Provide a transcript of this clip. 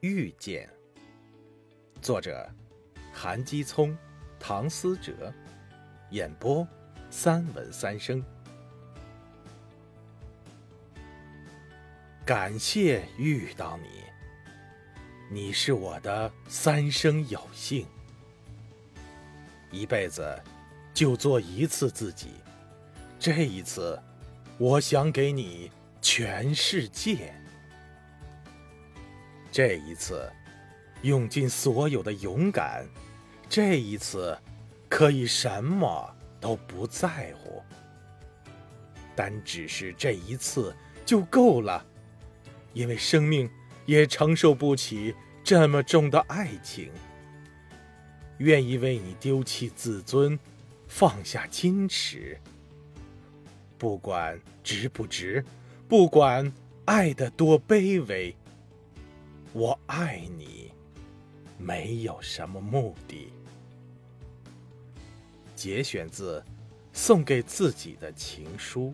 遇见。作者：韩基聪、唐思哲，演播：三文三生。感谢遇到你，你是我的三生有幸。一辈子就做一次自己，这一次，我想给你全世界。这一次，用尽所有的勇敢。这一次，可以什么都不在乎。但只是这一次就够了，因为生命也承受不起这么重的爱情。愿意为你丢弃自尊，放下矜持。不管值不值，不管爱的多卑微，我爱你，没有什么目的。节选自《送给自己的情书》。